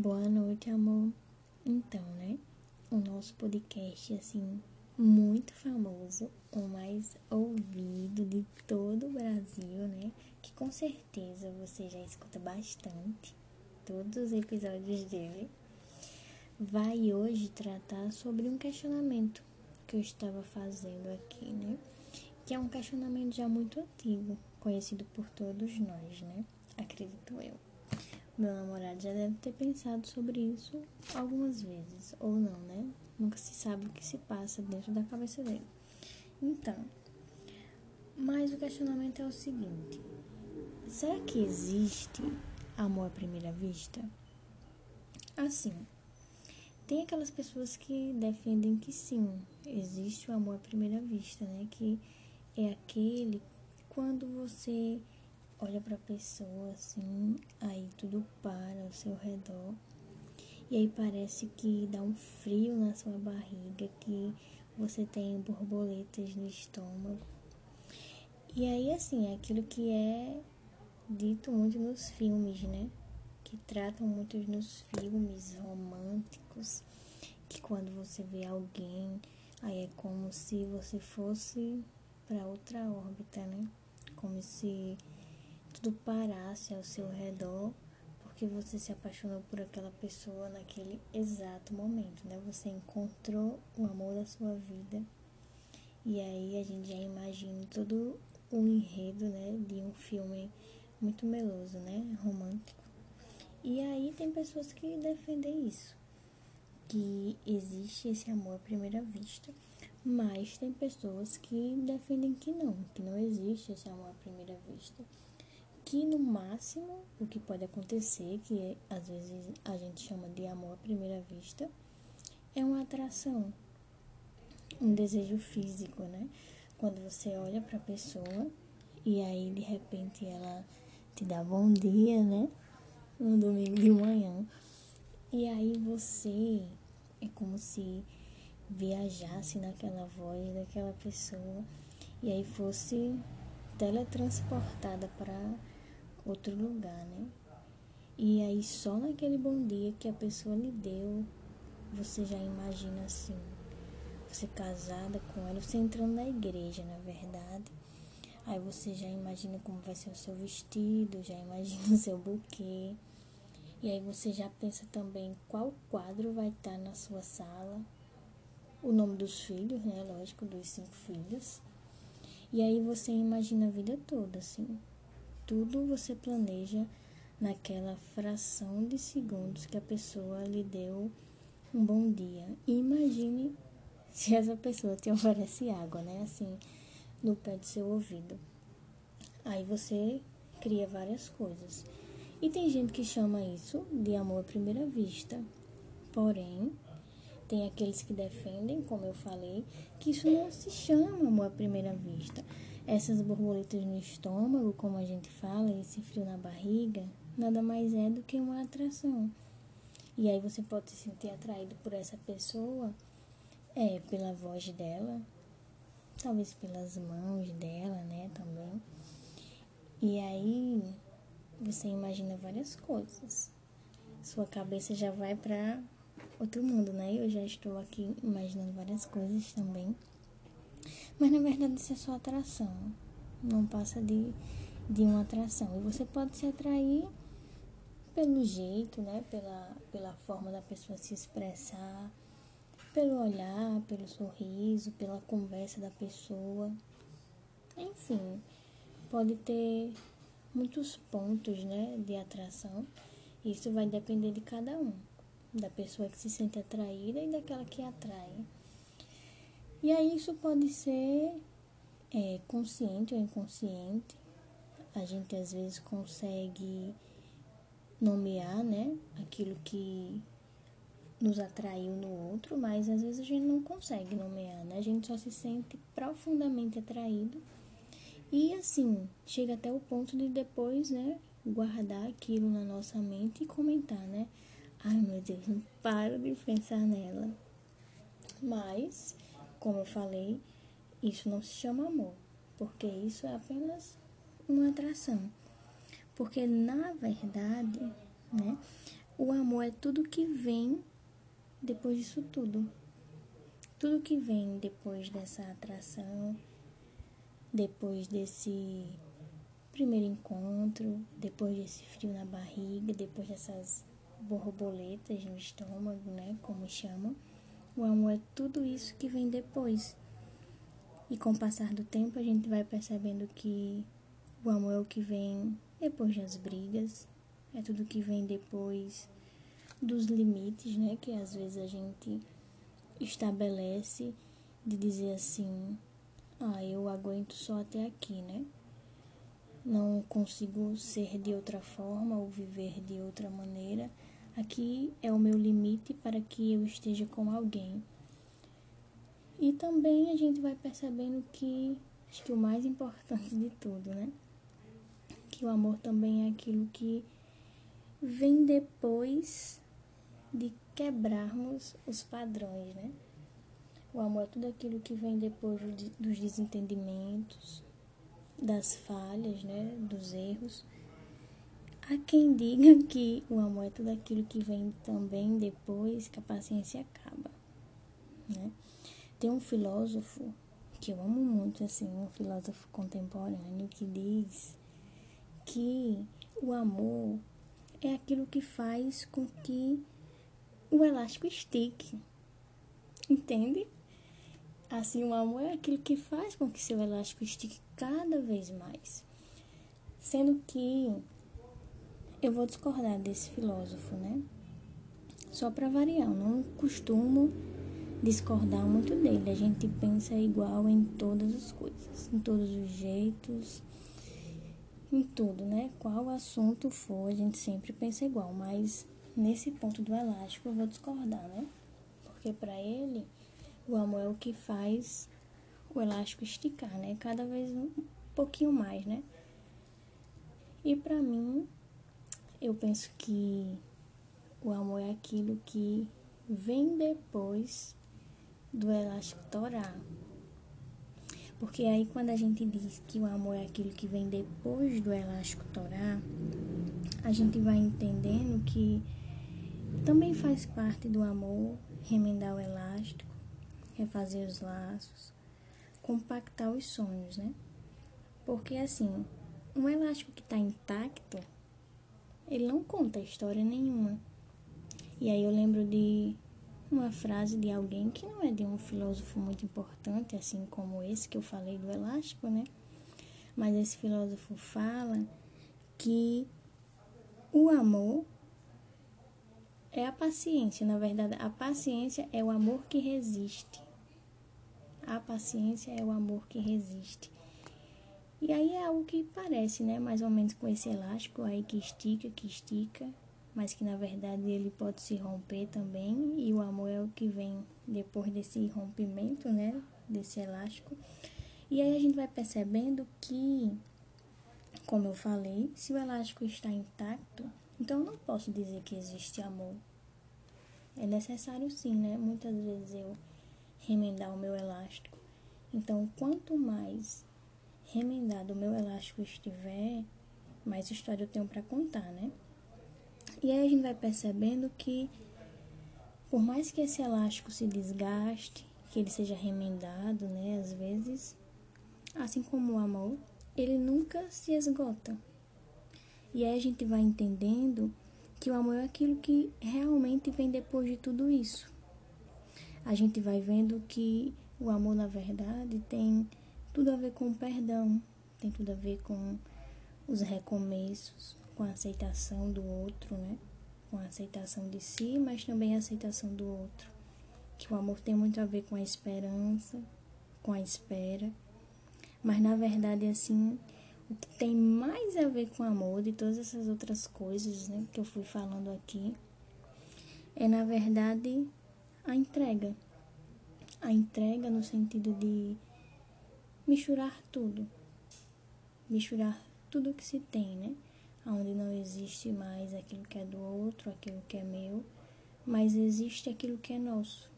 Boa noite, amor. Então, né? O nosso podcast, assim, muito famoso, o mais ouvido de todo o Brasil, né? Que com certeza você já escuta bastante todos os episódios dele. Vai hoje tratar sobre um questionamento que eu estava fazendo aqui, né? Que é um questionamento já muito antigo, conhecido por todos nós, né? Acredito eu. Meu namorado já deve ter pensado sobre isso algumas vezes, ou não, né? Nunca se sabe o que se passa dentro da cabeça dele. Então, mas o questionamento é o seguinte: será que existe amor à primeira vista? Assim, tem aquelas pessoas que defendem que sim, existe o amor à primeira vista, né? Que é aquele quando você olha para a pessoa assim, aí tudo para ao seu redor. E aí parece que dá um frio na sua barriga, que você tem borboletas no estômago. E aí assim, é aquilo que é dito muito nos filmes, né? Que tratam muito nos filmes românticos, que quando você vê alguém, aí é como se você fosse para outra órbita, né? Como se tudo parasse ao seu redor porque você se apaixonou por aquela pessoa naquele exato momento, né? Você encontrou o amor da sua vida. E aí a gente já imagina todo o enredo, né, de um filme muito meloso, né, romântico. E aí tem pessoas que defendem isso, que existe esse amor à primeira vista, mas tem pessoas que defendem que não, que não existe esse amor à primeira vista que no máximo o que pode acontecer, que é, às vezes a gente chama de amor à primeira vista, é uma atração, um desejo físico, né? Quando você olha para a pessoa e aí de repente ela te dá bom dia, né? No domingo de manhã. E aí você é como se viajasse naquela voz daquela pessoa e aí fosse teletransportada para outro lugar, né? E aí só naquele bom dia que a pessoa lhe deu, você já imagina assim, você casada com ela, você entrando na igreja, na verdade. Aí você já imagina como vai ser o seu vestido, já imagina o seu buquê. E aí você já pensa também qual quadro vai estar na sua sala. O nome dos filhos, né? Lógico, dos cinco filhos. E aí você imagina a vida toda, assim tudo você planeja naquela fração de segundos que a pessoa lhe deu um bom dia. E imagine se essa pessoa te oferece água, né? Assim, no pé do seu ouvido. Aí você cria várias coisas. E tem gente que chama isso de amor à primeira vista. Porém, tem aqueles que defendem, como eu falei, que isso não se chama amor à primeira vista. Essas borboletas no estômago, como a gente fala, esse frio na barriga, nada mais é do que uma atração. E aí você pode se sentir atraído por essa pessoa, é, pela voz dela, talvez pelas mãos dela, né, também. E aí você imagina várias coisas. Sua cabeça já vai para outro mundo, né? Eu já estou aqui imaginando várias coisas também. Mas na verdade isso é só atração. Não passa de, de uma atração. E você pode se atrair pelo jeito, né? Pela, pela forma da pessoa se expressar, pelo olhar, pelo sorriso, pela conversa da pessoa. Enfim, pode ter muitos pontos, né, de atração. Isso vai depender de cada um, da pessoa que se sente atraída e daquela que atrai. E aí isso pode ser é, consciente ou inconsciente. A gente às vezes consegue nomear, né, aquilo que nos atraiu no outro, mas às vezes a gente não consegue nomear, né? A gente só se sente profundamente atraído. E assim, chega até o ponto de depois, né, guardar aquilo na nossa mente e comentar, né? Ai meu Deus, não paro de pensar nela. Mas como eu falei, isso não se chama amor, porque isso é apenas uma atração. Porque na verdade, né, o amor é tudo que vem depois disso tudo. Tudo que vem depois dessa atração, depois desse primeiro encontro, depois desse frio na barriga, depois dessas borboletas no estômago, né, como chamam. O amor é tudo isso que vem depois. E com o passar do tempo a gente vai percebendo que o amor é o que vem depois das brigas, é tudo que vem depois dos limites, né, que às vezes a gente estabelece de dizer assim, ah, eu aguento só até aqui, né? Não consigo ser de outra forma ou viver de outra maneira. Aqui é o meu limite para que eu esteja com alguém. E também a gente vai percebendo que acho que o mais importante de tudo, né? Que o amor também é aquilo que vem depois de quebrarmos os padrões, né? O amor é tudo aquilo que vem depois dos desentendimentos, das falhas, né? Dos erros. Há quem diga que o amor é tudo aquilo que vem também depois que a paciência acaba, né? Tem um filósofo que eu amo muito, assim, um filósofo contemporâneo que diz que o amor é aquilo que faz com que o elástico estique. Entende? Assim, o amor é aquilo que faz com que seu elástico estique cada vez mais. Sendo que eu vou discordar desse filósofo, né? Só para variar, eu não costumo discordar muito dele. A gente pensa igual em todas as coisas, em todos os jeitos, em tudo, né? Qual assunto for, a gente sempre pensa igual, mas nesse ponto do elástico eu vou discordar, né? Porque para ele, o amor é o que faz o elástico esticar, né? Cada vez um pouquinho mais, né? E para mim, eu penso que o amor é aquilo que vem depois do elástico torar. Porque aí quando a gente diz que o amor é aquilo que vem depois do elástico torar, a gente vai entendendo que também faz parte do amor remendar o elástico, refazer os laços, compactar os sonhos, né? Porque assim, um elástico que está intacto, ele não conta história nenhuma. E aí eu lembro de uma frase de alguém que não é de um filósofo muito importante, assim como esse que eu falei do elástico, né? Mas esse filósofo fala que o amor é a paciência, na verdade, a paciência é o amor que resiste. A paciência é o amor que resiste. E aí é algo que parece, né, mais ou menos com esse elástico aí que estica, que estica, mas que na verdade ele pode se romper também, e o amor é o que vem depois desse rompimento, né, desse elástico. E aí a gente vai percebendo que, como eu falei, se o elástico está intacto, então eu não posso dizer que existe amor. É necessário sim, né? Muitas vezes eu remendar o meu elástico. Então, quanto mais remendado o meu elástico estiver, mais história eu tenho para contar, né? E aí a gente vai percebendo que, por mais que esse elástico se desgaste, que ele seja remendado, né? Às vezes, assim como o amor, ele nunca se esgota. E aí a gente vai entendendo que o amor é aquilo que realmente vem depois de tudo isso. A gente vai vendo que o amor, na verdade, tem tudo a ver com o perdão, tem tudo a ver com os recomeços, com a aceitação do outro, né? Com a aceitação de si, mas também a aceitação do outro. Que o amor tem muito a ver com a esperança, com a espera. Mas na verdade, assim, o que tem mais a ver com amor de todas essas outras coisas, né, que eu fui falando aqui, é na verdade a entrega. A entrega no sentido de misturar tudo. Misturar tudo que se tem, né? onde não existe mais aquilo que é do outro, aquilo que é meu, mas existe aquilo que é nosso.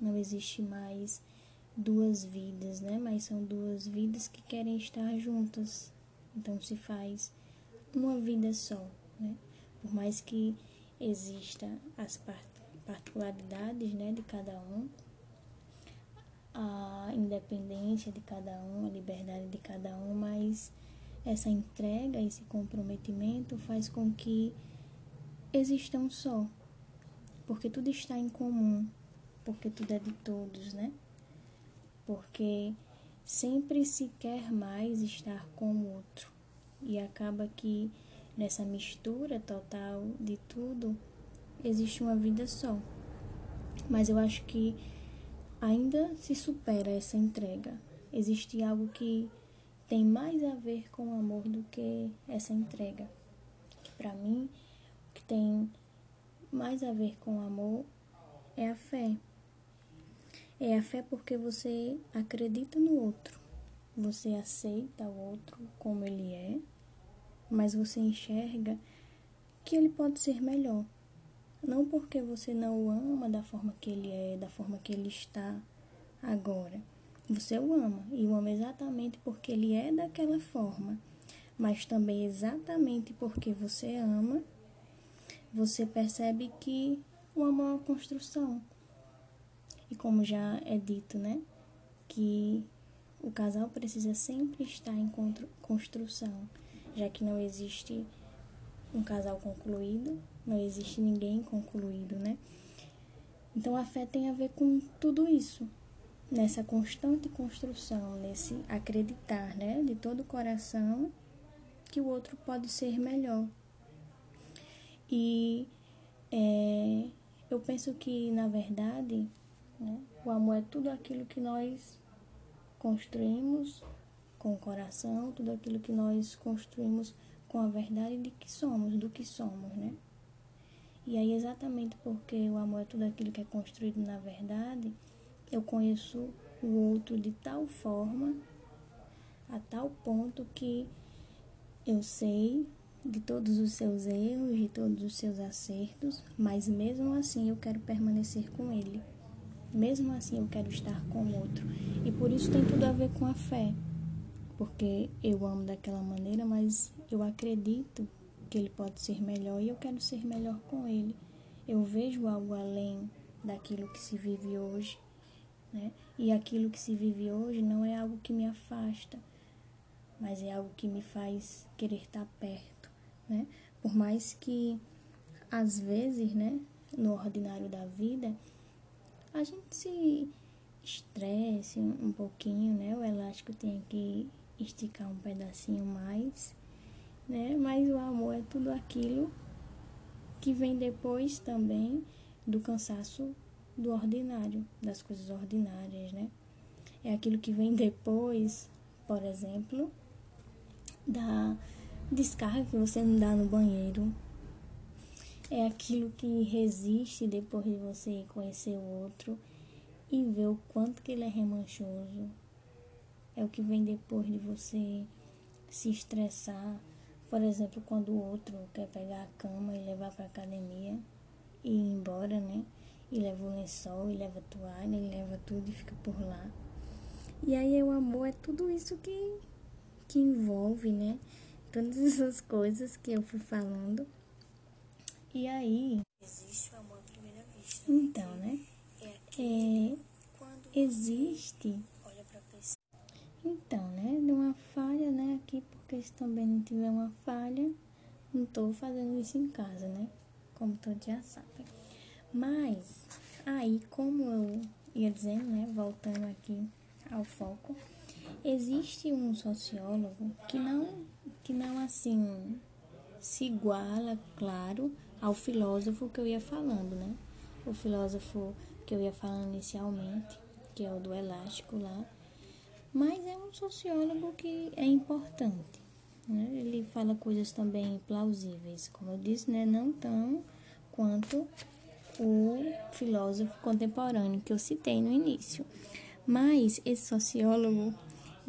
Não existe mais duas vidas, né? Mas são duas vidas que querem estar juntas. Então se faz uma vida só, né? Por mais que exista as particularidades né, de cada um, a independência de cada um, a liberdade de cada um, mas essa entrega, esse comprometimento faz com que exista um só, porque tudo está em comum, porque tudo é de todos, né? Porque sempre se quer mais estar com o outro e acaba que nessa mistura total de tudo existe uma vida só. Mas eu acho que ainda se supera essa entrega. Existe algo que tem mais a ver com o amor do que essa entrega. Para mim, o que tem mais a ver com o amor é a fé. É a fé porque você acredita no outro. Você aceita o outro como ele é, mas você enxerga que ele pode ser melhor. Não porque você não o ama da forma que ele é, da forma que ele está agora. Você o ama e o ama exatamente porque ele é daquela forma, mas também exatamente porque você ama, você percebe que o amor é uma construção. E como já é dito, né, que o casal precisa sempre estar em construção, já que não existe um casal concluído, não existe ninguém concluído, né? Então a fé tem a ver com tudo isso, nessa constante construção, nesse acreditar, né, de todo o coração que o outro pode ser melhor. E é, eu penso que, na verdade, né, o amor é tudo aquilo que nós construímos com o coração, tudo aquilo que nós construímos com a verdade de que somos, do que somos, né? E aí, exatamente porque o amor é tudo aquilo que é construído na verdade, eu conheço o outro de tal forma, a tal ponto que eu sei de todos os seus erros, de todos os seus acertos, mas mesmo assim eu quero permanecer com ele. Mesmo assim eu quero estar com o outro. E por isso tem tudo a ver com a fé porque eu amo daquela maneira, mas eu acredito que ele pode ser melhor e eu quero ser melhor com ele. Eu vejo algo além daquilo que se vive hoje, né? E aquilo que se vive hoje não é algo que me afasta, mas é algo que me faz querer estar perto, né? Por mais que às vezes, né, no ordinário da vida, a gente se estresse um pouquinho, né? O elástico tem que esticar um pedacinho mais, né? Mas o amor é tudo aquilo que vem depois também do cansaço do ordinário, das coisas ordinárias, né? É aquilo que vem depois, por exemplo, da descarga que você não dá no banheiro. É aquilo que resiste depois de você conhecer o outro e ver o quanto que ele é remanchoso, é o que vem depois de você se estressar. Por exemplo, quando o outro quer pegar a cama e levar para academia e ir embora, né? E leva o lençol, e leva a toalha, e leva tudo e fica por lá. E aí o amor é tudo isso que, que envolve, né? Todas essas coisas que eu fui falando. E aí. Existe o amor à primeira vista. Então, né? É, é, existe então, né, de uma falha, né, aqui, porque se também não tiver uma falha, não estou fazendo isso em casa, né, como todos já sabem. Mas, aí, como eu ia dizendo, né, voltando aqui ao foco, existe um sociólogo que não, que não assim, se iguala, claro, ao filósofo que eu ia falando, né, o filósofo que eu ia falando inicialmente, que é o do elástico lá, mas é um sociólogo que é importante. Né? Ele fala coisas também plausíveis, como eu disse, né? não tão quanto o filósofo contemporâneo que eu citei no início. Mas esse sociólogo,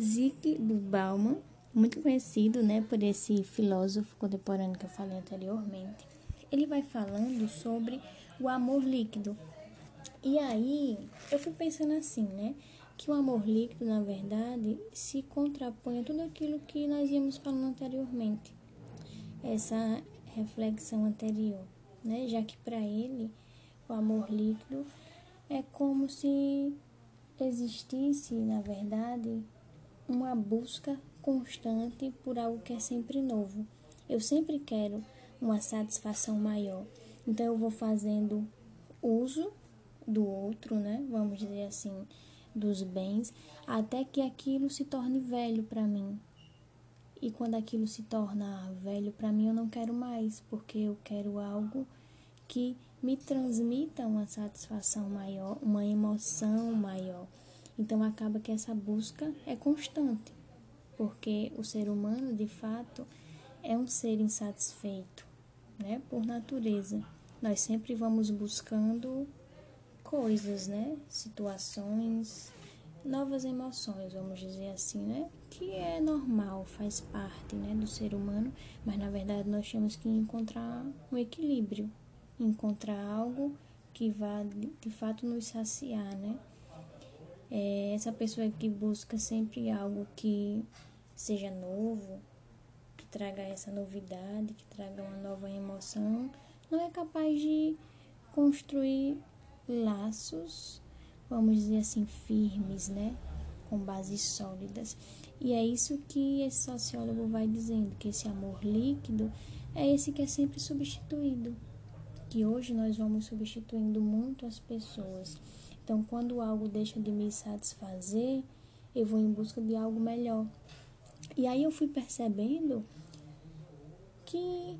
Zygmunt Bauman, muito conhecido né, por esse filósofo contemporâneo que eu falei anteriormente, ele vai falando sobre o amor líquido. E aí eu fui pensando assim, né? Que o amor líquido, na verdade, se contrapõe a tudo aquilo que nós íamos falando anteriormente. Essa reflexão anterior. né? Já que para ele o amor líquido é como se existisse, na verdade, uma busca constante por algo que é sempre novo. Eu sempre quero uma satisfação maior. Então eu vou fazendo uso do outro, né? Vamos dizer assim, dos bens, até que aquilo se torne velho para mim. E quando aquilo se torna velho para mim, eu não quero mais, porque eu quero algo que me transmita uma satisfação maior, uma emoção maior. Então acaba que essa busca é constante, porque o ser humano, de fato, é um ser insatisfeito, né, por natureza. Nós sempre vamos buscando coisas, né, situações, novas emoções, vamos dizer assim, né? Que é normal, faz parte, né, do ser humano, mas na verdade nós temos que encontrar um equilíbrio, encontrar algo que vá de fato nos saciar, né? É essa pessoa que busca sempre algo que seja novo, que traga essa novidade, que traga uma nova emoção, não é capaz de construir laços vamos dizer assim, firmes, né? Com bases sólidas. E é isso que esse sociólogo vai dizendo, que esse amor líquido é esse que é sempre substituído. Que hoje nós vamos substituindo muito as pessoas. Então, quando algo deixa de me satisfazer, eu vou em busca de algo melhor. E aí eu fui percebendo que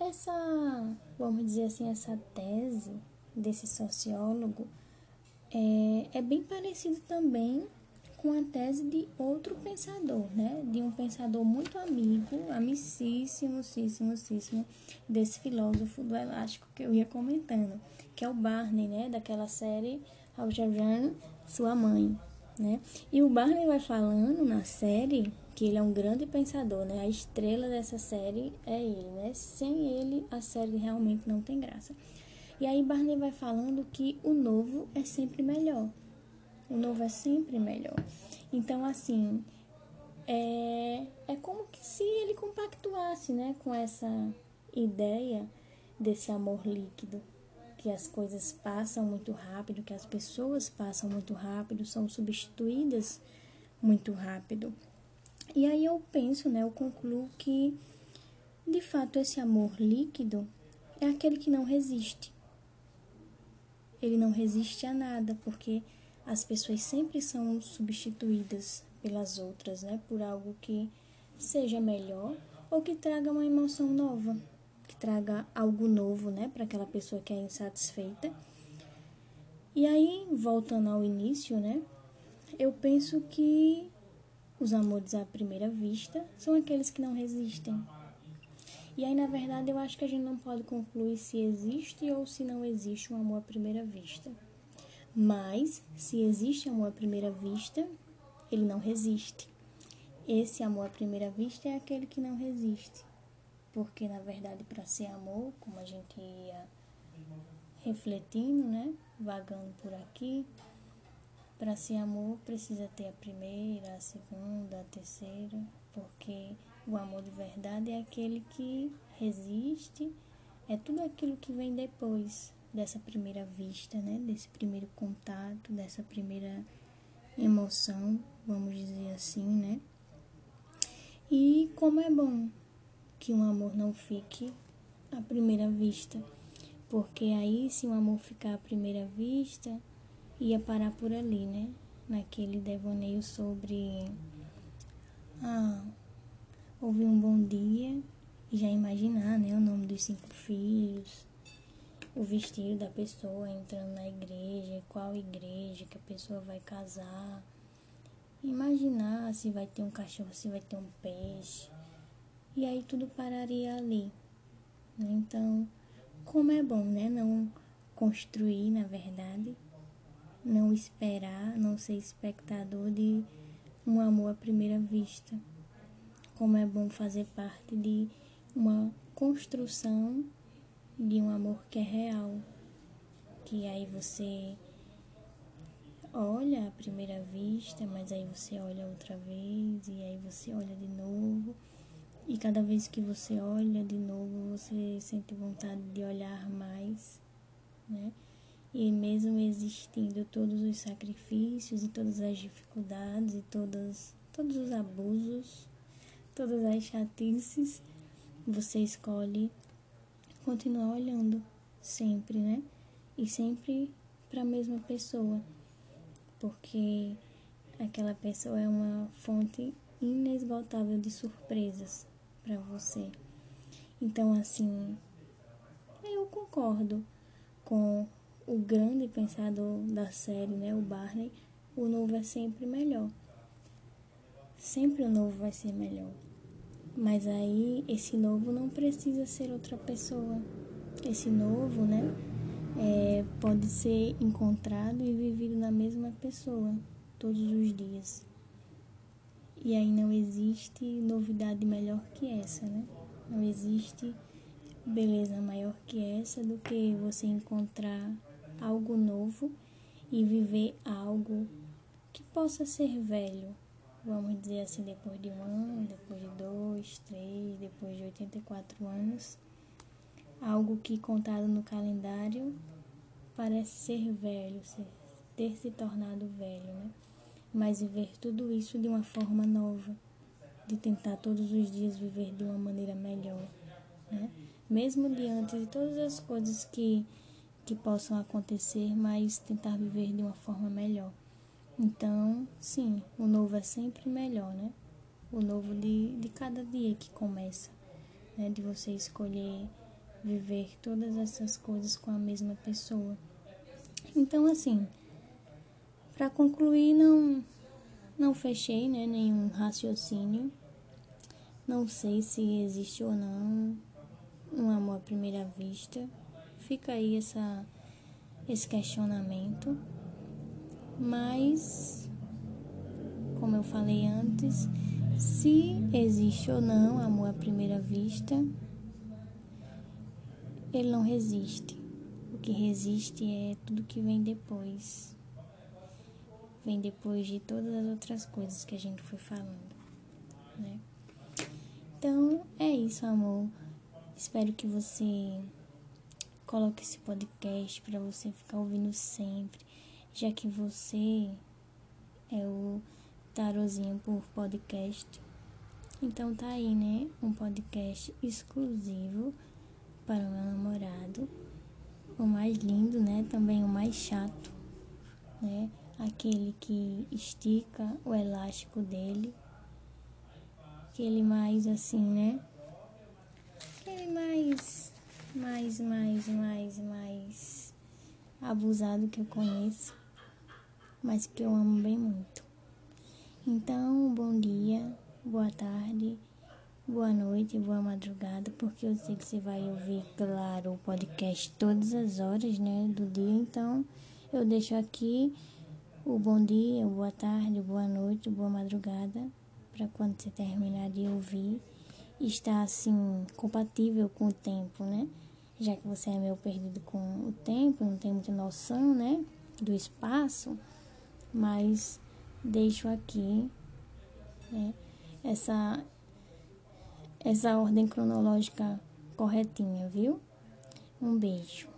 essa, vamos dizer assim, essa tese desse sociólogo é, é bem parecido também com a tese de outro pensador, né? De um pensador muito amigo, amicíssimo, amicíssimo, desse filósofo do elástico que eu ia comentando, que é o Barney, né? Daquela série Algernon, sua mãe, né? E o Barney vai falando na série que ele é um grande pensador, né? A estrela dessa série é ele, né? Sem ele, a série realmente não tem graça. E aí Barney vai falando que o novo é sempre melhor. O novo é sempre melhor. Então, assim, é, é como que se ele compactuasse, né, com essa ideia desse amor líquido, que as coisas passam muito rápido, que as pessoas passam muito rápido, são substituídas muito rápido. E aí eu penso, né, eu concluo que de fato esse amor líquido é aquele que não resiste ele não resiste a nada, porque as pessoas sempre são substituídas pelas outras, né? Por algo que seja melhor ou que traga uma emoção nova, que traga algo novo, né, para aquela pessoa que é insatisfeita. E aí, voltando ao início, né, eu penso que os amores à primeira vista são aqueles que não resistem, e aí, na verdade, eu acho que a gente não pode concluir se existe ou se não existe um amor à primeira vista. Mas, se existe amor à primeira vista, ele não resiste. Esse amor à primeira vista é aquele que não resiste. Porque, na verdade, para ser amor, como a gente ia refletindo, né? Vagando por aqui, para ser amor precisa ter a primeira, a segunda, a terceira, porque o amor de verdade é aquele que resiste, é tudo aquilo que vem depois dessa primeira vista, né? Desse primeiro contato, dessa primeira emoção, vamos dizer assim, né? E como é bom que um amor não fique à primeira vista, porque aí se um amor ficar à primeira vista, ia parar por ali, né? Naquele devaneio sobre ah, ouvir um bom dia e já imaginar né, o nome dos cinco filhos, o vestido da pessoa entrando na igreja, qual igreja que a pessoa vai casar. Imaginar se vai ter um cachorro, se vai ter um peixe. E aí tudo pararia ali. Né? Então, como é bom, né? Não construir, na verdade. Não esperar, não ser espectador de um amor à primeira vista como é bom fazer parte de uma construção de um amor que é real. Que aí você olha à primeira vista, mas aí você olha outra vez, e aí você olha de novo, E cada vez que você olha de novo, você sente vontade de olhar mais, né? E mesmo existindo todos os sacrifícios e todas as dificuldades e todas, todos os abusos, todas as chatices, você escolhe continuar olhando sempre, né? E sempre para a mesma pessoa, porque aquela pessoa é uma fonte inesgotável de surpresas para você. Então, assim, eu concordo com o grande pensador da série, né, o Barney. O novo é sempre melhor. Sempre o novo vai ser melhor. Mas aí, esse novo não precisa ser outra pessoa. Esse novo, né? é, pode ser encontrado e vivido na mesma pessoa todos os dias. E aí não existe novidade melhor que essa, né? Não existe beleza maior que essa do que você encontrar algo novo e viver algo que possa ser velho. Vamos dizer assim, depois de um ano, depois de dois, três, depois de 84 anos algo que contado no calendário parece ser velho, ter se tornado velho, né? Mas viver tudo isso de uma forma nova, de tentar todos os dias viver de uma maneira melhor, né? Mesmo diante de todas as coisas que, que possam acontecer, mas tentar viver de uma forma melhor. Então, sim, o novo é sempre melhor, né? O novo de, de cada dia que começa, né? De você escolher viver todas essas coisas com a mesma pessoa. Então, assim, para concluir, não não fechei, né, nenhum raciocínio. Não sei se existe ou não um amor à primeira vista. Fica aí essa esse questionamento. Mas como eu falei antes, se existe ou não amor à primeira vista, ele não resiste. O que resiste é tudo que vem depois. Vem depois de todas as outras coisas que a gente foi falando, né? Então, é isso, amor. Espero que você coloque esse podcast para você ficar ouvindo sempre, já que você é o tarozinho por podcast. Então tá aí, né? Um podcast exclusivo para o meu namorado. O mais lindo, né? Também o mais chato, né? Aquele que estica o elástico dele. Aquele mais assim, né? Aquele mais, mais, mais, mais, mais abusado que eu conheço, mas que eu amo bem muito. Então, bom dia, boa tarde boa noite, boa madrugada, porque eu sei que você vai ouvir, claro, o podcast todas as horas, né, do dia. Então, eu deixo aqui o bom dia, boa tarde, boa noite, boa madrugada, para quando você terminar de ouvir, estar assim compatível com o tempo, né? Já que você é meio perdido com o tempo, não tem muita noção, né, do espaço, mas deixo aqui, né, essa essa ordem cronológica corretinha, viu? Um beijo.